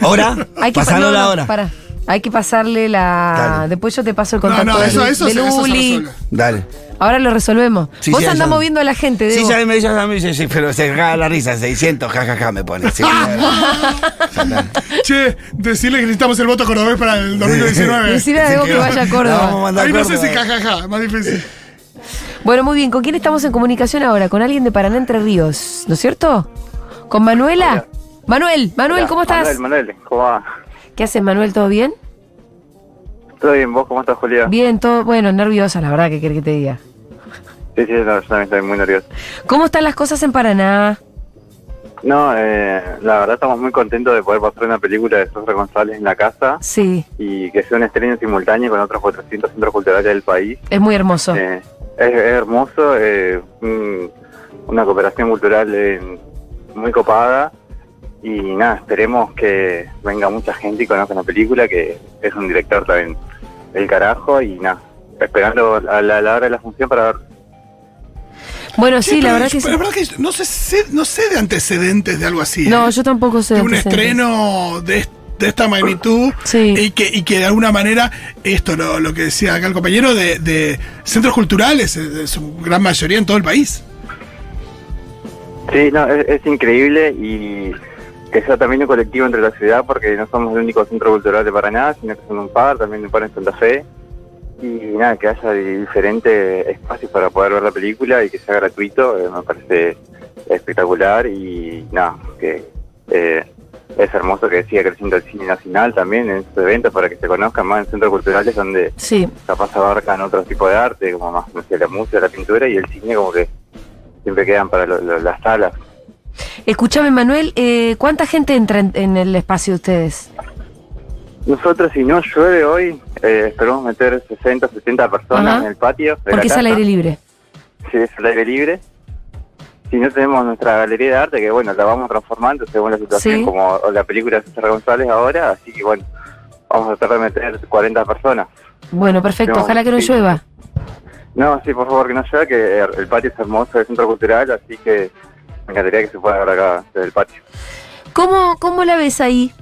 ¿Hora? Hay que Pasando no, la no, hora. pará. Hay que pasarle la. Dale. Después yo te paso el No, contacto no, del, eso, eso, se, eso se resuelve. Dale. Ahora lo resolvemos. Sí, Vos sí, andás ya- moviendo a la gente, Sí, Debo. ya me dice a mí, sí, sí, pero se caga la risa, 600, jajaja, me pone. Sí, *laughs* Che, decirle que necesitamos el voto cordobés para el 2019. Decirle a Debo que vaya a Córdoba. La vamos a mandar Ahí a no sé Córdoba. si jajaja, más difícil. Bueno, muy bien. ¿Con quién estamos en comunicación ahora? Con alguien de Paraná Entre Ríos, ¿no es cierto? ¿Con Manuela? Manuel, Manuel, ¿cómo estás? Manuel, Manuel, ¿cómo va? ¿Qué haces, Manuel? ¿Todo bien? ¿Todo bien? ¿Vos cómo estás, Julia? Bien, todo. Bueno, nerviosa, la verdad, que querés que te diga? Sí, sí, no, yo también estoy muy nervioso. ¿Cómo están las cosas en Paraná? No, eh, la verdad estamos muy contentos de poder pasar una película de Sofra González en la casa Sí, y que sea un estreno simultáneo con otros 400 centros culturales del país. es muy hermoso. Eh, es, es hermoso, eh, un- una cooperación cultural eh, muy copada Y nada, esperemos que venga mucha gente y conozca la película, que es un director también del carajo. Y nada, esperando a la, a la hora de la función para ver. Bueno, sí, la verdad yo- que sí. pero la verdad que no sé, sé- no sé de antecedentes de algo así. No, ¿eh? yo tampoco sé. de un estreno de, est- de esta magnitud y, que, y que de alguna manera esto, lo, lo que decía acá el compañero, de, de centros culturales, en en su gran mayoría en todo el país. Sí, no, es, es increíble y que sea también un colectivo entre la ciudad, porque no somos el único centro cultural de Paraná, sino que son un par, también un par en Santa Fe. Y nada, que haya diferentes espacios para poder ver la película y que sea gratuito, eh, me parece espectacular y nada, que eh, es hermoso que siga creciendo el cine nacional también en estos eventos para que se conozcan más en centros culturales donde Sí. capaz abarcan otro tipo de arte, como más, no sé, la música, la pintura y el cine como que siempre quedan para lo- lo- las salas. Escúchame, Manuel, eh, ¿cuánta gente entra en, en el espacio de ustedes? Nosotros, si no llueve hoy, eh, esperamos meter 60, 70 personas Ajá. en el patio. de Porque la es al aire libre. Sí, es al aire libre. Si no tenemos nuestra galería de arte, que bueno, la vamos transformando según la situación, Sí. como la película de César González ahora, así que bueno, vamos a tratar de meter 40 personas. Bueno, perfecto, No, ojalá que no sí. llueva. No, sí, por favor, que no llueva, que el patio es hermoso, el centro cultural, así que me encantaría que se pueda ver acá desde el patio. ¿Cómo, cómo la ves ahí?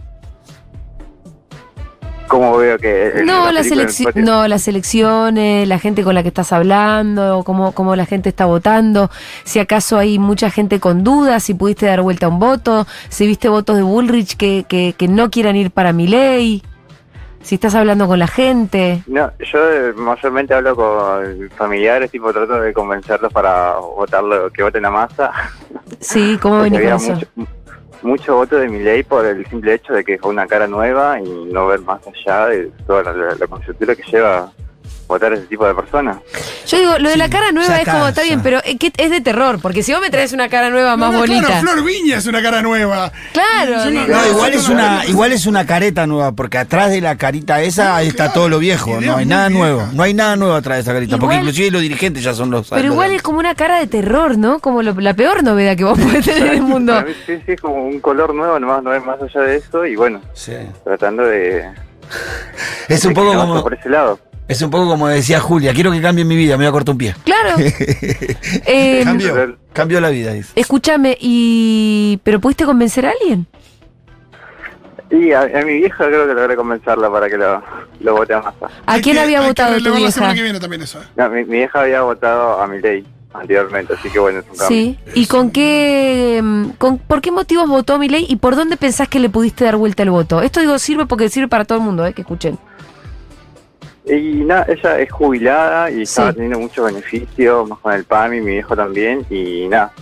¿Cómo veo que... No, la patio? no, las elecciones, la gente con la que estás hablando, cómo, cómo la gente está votando, si acaso hay mucha gente con dudas, si pudiste dar vuelta a un voto, si viste votos de Bullrich que, que, que no quieran ir para mi ley, si estás hablando con la gente. No, yo eh, mayormente hablo con familiares, tipo trato de convencerlos para votarlo, que voten a masa. Sí, ¿cómo *laughs* venís con eso? mucho, mucho voto de mi ley por el simple hecho de que fue una cara nueva y no ver más allá de toda la, la, que lleva votar a ese tipo de personas. Yo digo, lo de la cara nueva es como, está bien, pero eh, ¿qué- es de terror, porque si vos me traes una cara nueva más No, bonita. Claro, Flor Viña es una cara nueva. Claro, no- igual es una, igual es una careta nueva, porque atrás de la carita esa ahí está todo lo viejo, no hay nada nuevo, no hay nada nuevo atrás de esa carita, porque inclusive los dirigentes ya son los Pero los igual es como una cara de terror, ¿no? Como lo- la peor novedad que vos podés tener en el mundo. Mí sí, sí, es como un color nuevo, nomás no es más allá de eso y bueno, tratando de... Es un poco como por ese lado. Es un poco como decía Julia, quiero que cambie mi vida, me voy a cortar un pie. Claro. *laughs* Eh, cambió, cambió la vida, dice. Escúchame, y. ¿Pero pudiste convencer a alguien? Y a, a mi vieja creo que logré convencerla para que lo, lo vote a. ¿A quién había votado tu relevar la semana vieja? que viene también eso. ¿eh? No, mi, mi vieja había votado a mi ley anteriormente, así que bueno, es un cambio. Sí. ¿Y con qué. mm, Con, ¿Por qué motivos votó Milei y por dónde pensás que le pudiste dar vuelta el voto? Esto digo, sirve porque sirve para todo el mundo, ¿eh? Que escuchen. Y nada, ella es jubilada y estaba teniendo muchos beneficios, más con el PAMI, mi viejo también, y nada,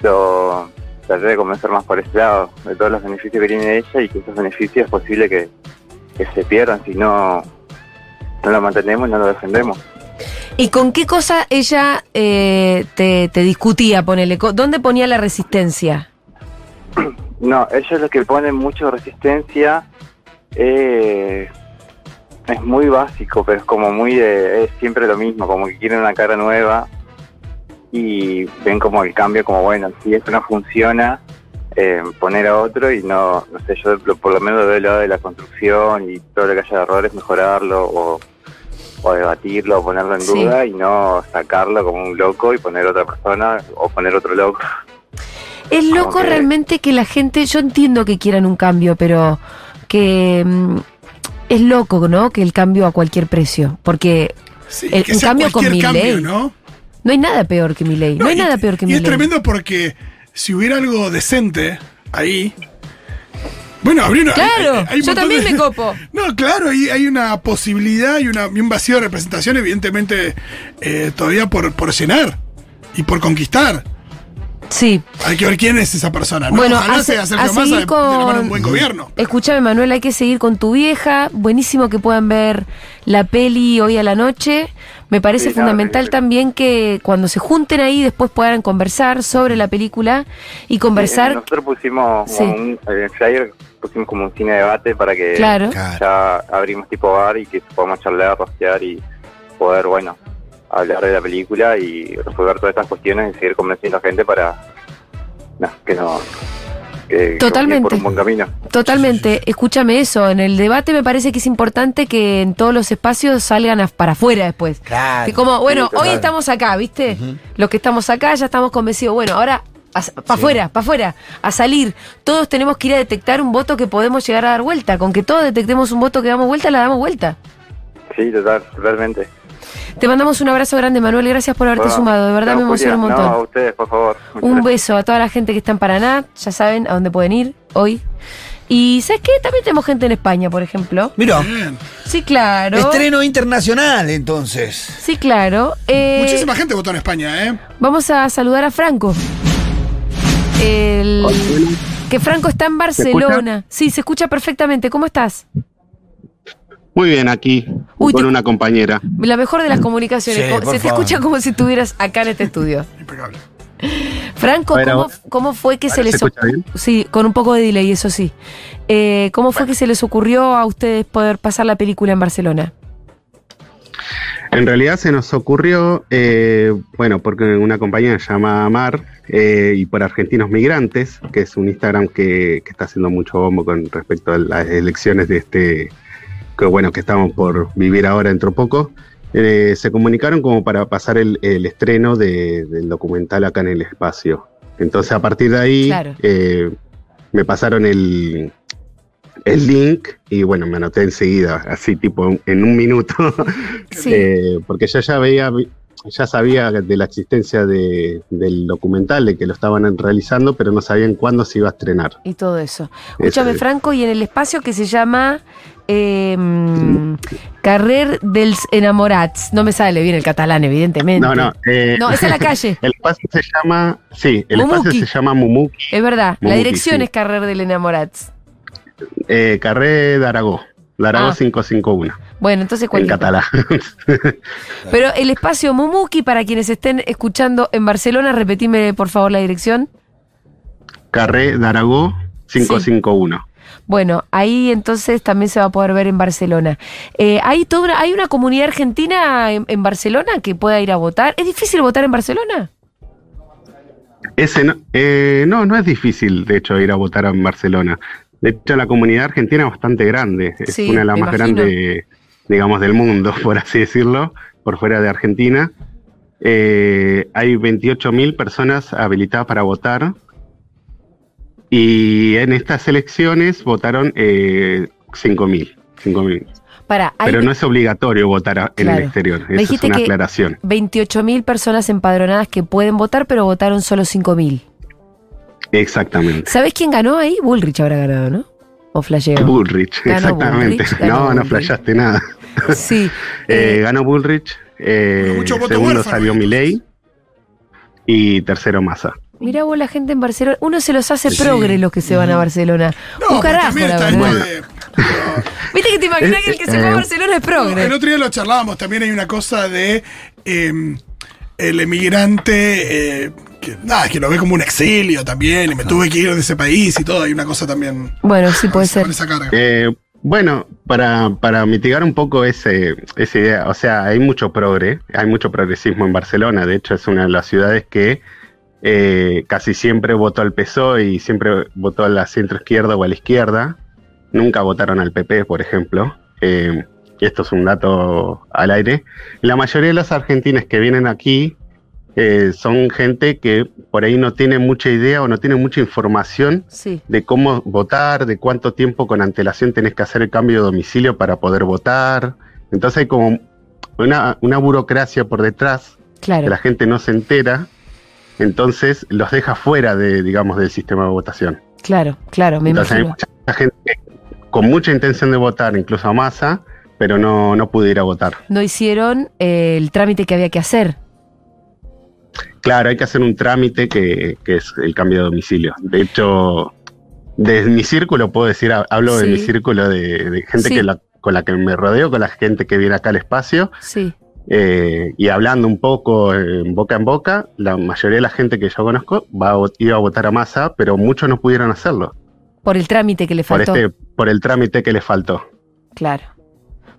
lo traté de convencer más por ese lado, de todos los beneficios que tiene ella y que esos beneficios es posible que, que se pierdan si no, no lo mantenemos y no lo defendemos. ¿Y con qué cosa ella eh, te, te discutía, ponele? ¿Dónde ponía la resistencia? No, ella lo que pone mucho resistencia eh, es muy básico, pero es como muy de, es siempre lo mismo, como que quieren una cara nueva y ven como el cambio como bueno, si esto no funciona, eh, poner a otro y no, no sé, yo por lo menos veo del lado de la construcción y todo lo que haya de errores, mejorarlo o, o debatirlo o ponerlo en Sí. duda y no sacarlo como un loco y poner otra persona o poner otro loco. Es loco que- realmente que la gente, yo entiendo que quieran un cambio, pero que mm, es loco, ¿no? Que el cambio a cualquier precio, porque el, que un sea cambio con mi cambio, ley, ¿no? no hay nada peor que mi ley, no, hay nada peor que Y mi es ley. tremendo porque si hubiera algo decente ahí. Bueno, habría una. Claro, hay- hay un yo también de- me copo. *laughs* No, claro, hay, hay una posibilidad y, una, y un vacío de representación, evidentemente, eh, todavía por, por llenar y por conquistar. Sí. Hay que ver quién es esa persona, ¿no? Bueno, Ojalá a, se- sea Sergio a Massa de, la mano de un con... buen gobierno. Escúchame, Manuel, hay que seguir con tu vieja. Buenísimo que puedan ver la peli hoy a la noche. Me parece Sí, claro, fundamental también que cuando se junten ahí después puedan conversar sobre la película y Eh, conversar. Nosotros pusimos Sí. como un, el flyer pusimos como un cine debate para que Claro. ya abrimos tipo bar y que podamos charlar, rociar y poder, bueno, hablar de la película y resolver todas estas cuestiones y seguir convenciendo a gente para no, que no que, que Totalmente. por un buen camino. Totalmente, escúchame eso, en el debate me parece que es importante que en todos los espacios salgan a- para afuera después. Claro. Que como, bueno, Sí, hoy estamos acá, ¿viste? Los que estamos acá ya estamos convencidos, bueno, ahora para afuera, para afuera, a salir. Todos tenemos que ir a detectar un voto que podemos llegar a dar vuelta. Con que todos detectemos un voto que damos vuelta, la damos vuelta. Sí, total, totalmente. Te mandamos un abrazo grande, Manuel, gracias por haberte Bueno, sumado, de verdad no, me emociona un montón. No, a ustedes, por favor. Muchas Un beso a toda la gente que está en Paraná, ya saben a dónde pueden ir hoy. Y ¿sabes qué? También tenemos gente en España, por ejemplo. Mira, Sí, claro. estreno internacional entonces. Sí, claro. Eh, Muchísima gente votó en España, ¿eh? Vamos a saludar a Franco. El- que Franco está en Barcelona. Sí, se escucha perfectamente. ¿Cómo estás? Muy bien, aquí Uy, con te- una compañera. La mejor de las comunicaciones. Sí, se te favor. escucha como si estuvieras acá en este estudio. Impecable. Franco, ver, ¿cómo, cómo fue que se ¿ahora les se bien? Sí, con un poco de delay, eso sí. Eh, ¿Cómo fue que se les ocurrió a ustedes poder pasar la película en Barcelona? En realidad se nos ocurrió, eh, bueno, porque una compañía se llama Mar eh, y por Argentinos Migrantes, que es un Instagram que, que está haciendo mucho bombo con respecto a las elecciones de este, que bueno, que estamos por vivir ahora dentro poco. eh, se comunicaron como para pasar el, el estreno de- del documental acá en el espacio. Entonces a partir de ahí Claro. eh, me pasaron el, el link y bueno, me anoté enseguida, así tipo en un minuto, *laughs* Sí. Eh, porque yo ya veía, ya sabía de la existencia de- del documental, de que lo estaban realizando, pero no sabían cuándo se iba a estrenar. Y todo eso. Escúchame, Franco, y en el espacio que se llama eh, mm, *laughs* Carrer dels Enamorats. No me sale bien el catalán, evidentemente. No, no. eh, No, es la calle. *laughs* El espacio se llama, sí, el Mumuki. espacio se llama Mumuki, Es verdad, la dirección sí. es Carrer del Enamorats. eh, Carré de Aragó, Ah. 551, Bueno, entonces en cualquier catalán. *laughs* Pero el espacio Mumuki, para quienes estén escuchando en Barcelona, repetime por favor la dirección. Carré de Aragó 551. Bueno, ahí entonces también se va a poder ver en Barcelona. Eh, ¿hay, toda una, ¿Hay una comunidad argentina en, en Barcelona que pueda ir a votar? ¿Es difícil votar en Barcelona? Ese no, eh, no, no es difícil, de hecho, ir a votar en Barcelona. De hecho, la comunidad argentina es bastante grande. Es Sí, una de las más grandes, digamos, del mundo, *laughs* por así decirlo, por fuera de Argentina. Eh, hay 28.000 personas habilitadas para votar. Y en estas elecciones votaron eh, 5.000. 5.000. Para, hay Pero no es obligatorio votar a- en Claro. el exterior. Me Eso es dijiste una que- aclaración. 28.000 personas empadronadas que pueden votar, pero votaron solo 5.000. Exactamente. ¿Sabés quién ganó ahí? Bullrich habrá ganado, ¿no? O flasheo. Bullrich, Ganó exactamente. Bullrich, no, no Bullrich. flashaste nada. Sí. *laughs* Eh, ganó Bullrich, eh, mucho voto segundo huérfano, salió Milei y tercero Massa. Mirá vos la gente en Barcelona. Uno se los hace Sí. progre los que se van a Barcelona. No, Un pero carajo, también la verdad. de- *laughs* Viste que te imaginas que el que se fue a Eh, Barcelona es progre. El otro día lo charlábamos, también hay una cosa de eh, el emigrante, eh, que, nada, que lo ve como un exilio también, y me tuve que ir de ese país y todo, hay una cosa también Bueno, sí puede ser. con esa carga. Eh, bueno, para, para mitigar un poco ese, esa idea, o sea, hay mucho progre, hay mucho progresismo en Barcelona, de hecho es una de las ciudades que eh, casi siempre votó al PSOE y siempre votó a la centro izquierda o a la izquierda, nunca votaron al PP, por ejemplo. Eh, esto es un dato al aire. La mayoría de los argentinos que vienen aquí eh, son gente que por ahí no tiene mucha idea o no tiene mucha información Sí. de cómo votar, de cuánto tiempo con antelación tenés que hacer el cambio de domicilio para poder votar. Entonces hay como una, una burocracia por detrás Claro. que la gente no se entera, entonces los deja fuera de, digamos, del sistema de votación. Claro, claro, me entonces hay imagino. mucha gente con mucha intención de votar, incluso a masa, pero no, no a votar. No hicieron eh, el trámite que había que hacer. Claro, hay que hacer un trámite que, que es el cambio de domicilio. De hecho, desde mi círculo, puedo decir, ha- hablo de mi círculo de, de gente Sí. que la- con la que me rodeo, con la gente que viene acá al espacio, Sí. Eh, y hablando un poco eh, boca en boca, la mayoría de la gente que yo conozco va a, vot- iba a votar a masa, pero muchos no pudieron hacerlo Por el trámite que le por, faltó. este, por el trámite que les faltó. Claro.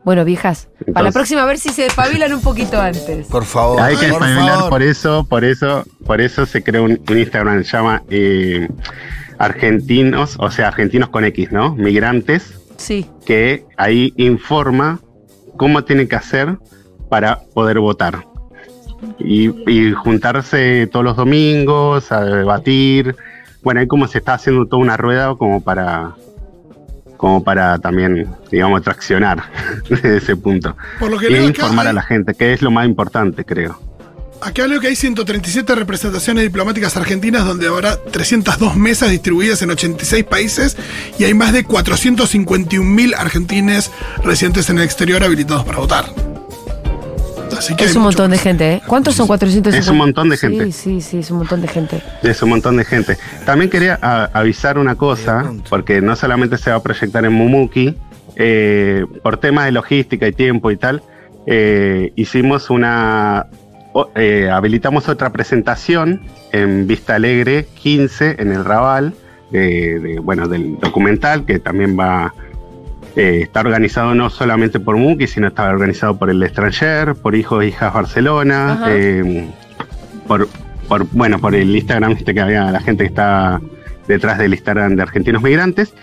Bueno, viejas, para la próxima a ver si se despabilan un poquito antes. Por favor. Hay que por espabilar favor. por eso, por eso, por eso se creó un, un Instagram, se llama eh, argentinos, o sea, argentinos con X, ¿no? Migrantes, Sí. que ahí informa cómo tienen que hacer para poder votar. Y, y juntarse todos los domingos a debatir. Bueno, ahí como se está haciendo toda una rueda como para como para también, digamos, traccionar *laughs* desde ese punto. Por lo que y informar a la gente, que es lo más importante, creo. Acá leo que hay 137 representaciones diplomáticas argentinas donde habrá 302 mesas distribuidas en 86 países y hay más de 451.000 argentines residentes en el exterior habilitados para votar. Así que Es un mucho montón de gente, ¿eh? ¿Cuántos son 450? Es un montón de gente. Sí, sí, sí, es un montón de gente. Es un montón de gente. También quería a- avisar una cosa, porque no solamente se va a proyectar en Mumuki, eh, por temas de logística y tiempo y tal, eh, hicimos una. eh, habilitamos otra presentación en Vista Alegre 15 en el Raval, de, de- bueno, del documental, que también va. Eh, está organizado no solamente por Muki, sino está organizado por el extranjer, por Hijos e Hijas Barcelona, eh, por, por, bueno, por el Instagram este que había la gente que está detrás del Instagram de Argentinos Migrantes.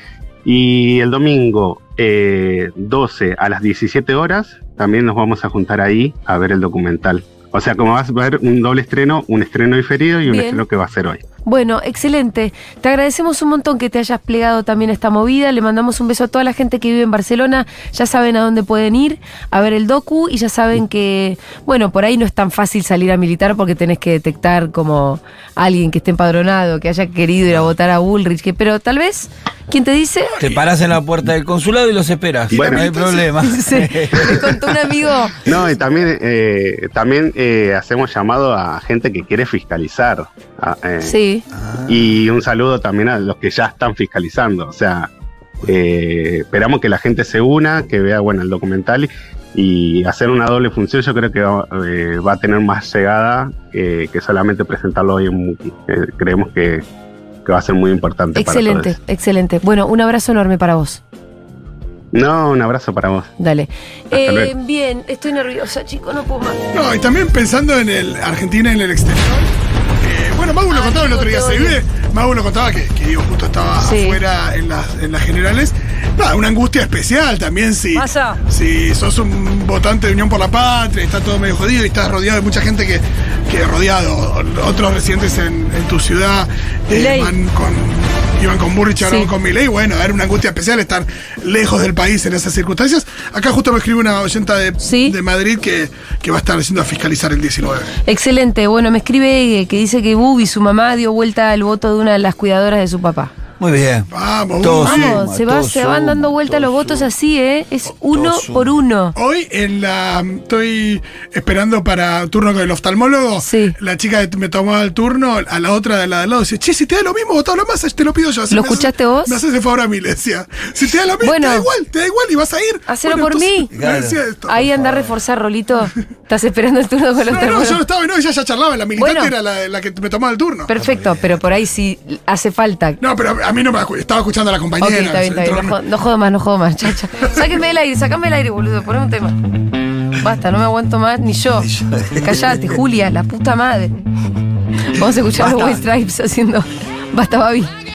Y el domingo eh, 12 a las 17 horas también nos vamos a juntar ahí a ver el documental. O sea, como vas a ver un doble estreno, un estreno diferido y un Bien. estreno que va a ser hoy. Bueno, excelente. Te agradecemos un montón que te hayas plegado también a esta movida. Le mandamos un beso a toda la gente que vive en Barcelona. Ya saben a dónde pueden ir a ver el docu y ya saben que, bueno, por ahí no es tan fácil salir a militar porque tenés que detectar como alguien que esté empadronado, que haya querido ir a votar a Bullrich, que, pero tal vez, ¿quién te dice? Te paras en la puerta del consulado y los esperas. Bueno. no hay problema. *laughs* Me *laughs* contó un amigo. No, y también, eh, también eh, hacemos llamado a gente que quiere fiscalizar. a- eh, Sí. Y un saludo también a los que ya están fiscalizando. O sea, eh, esperamos que la gente se una, que vea bueno el documental y hacer una doble función. Yo creo que va, eh, va a tener más llegada eh, que solamente presentarlo hoy en Muki. Eh, creemos que, que va a ser muy importante Excelente, para todos. excelente. Bueno, un abrazo enorme para vos. No, un abrazo para vos. Dale. Eh, bien, estoy nerviosa, chico, no puedo más. No, y también pensando en el Argentina en el exterior. eh, bueno, Magu lo contaba el otro día, se vive. Magu lo contaba que, que Diego justo estaba Sí. afuera en las, en las generales. Nada, una angustia especial también si, Pasa. si sos un votante de Unión por la Patria, está todo medio jodido y estás rodeado de mucha gente que, que rodeado, otros residentes en, en tu ciudad eh, van con, iban con Burrich, ahora Sí. van con Milei. Bueno, era una angustia especial estar lejos del país en esas circunstancias. Acá justo me escribe una oyenta de, de Madrid que, que va a estar haciendo a fiscalizar el 19. Excelente. Bueno, me escribe eh, que dice que Bubi, su mamá, dio vuelta al voto de una de las cuidadoras de su papá. Muy bien. Vamos, Todo suma, Vamos, se, va, todo se van suma, dando vuelta los votos así, ¿eh? Es uno por uno. Hoy en la estoy esperando para turno con el oftalmólogo. La chica me tomaba el turno, a la otra de la de al lado, dice, che, si te da lo mismo, votá lo más, te lo pido yo. Así ¿Lo me hace- escuchaste vos? Me haces el favor a mí, le decía. Si te da lo mismo, Bueno. te da igual, te da igual y vas a ir. Hacelo Bueno, por entonces, mí. esto. Ahí anda a reforzar, Rolito. Estás esperando el turno con los No, no, termómetros. yo no estaba, no, ella ya charlaba, la militante Bueno. era la, la que me tomaba el turno. Perfecto, pero por ahí sí hace falta. No, pero a mí no me estaba escuchando a la compañera. Ok, está bien, está bien. No, no jodo más, no jodo más, chacha. *laughs* Sáquenme del aire, sácame el aire, boludo. Poneme un tema. Basta, no me aguanto más, ni yo. *laughs* Callate, Julia, la puta madre. Vamos a escuchar a los Basta. White Stripes haciendo Basta, Babi.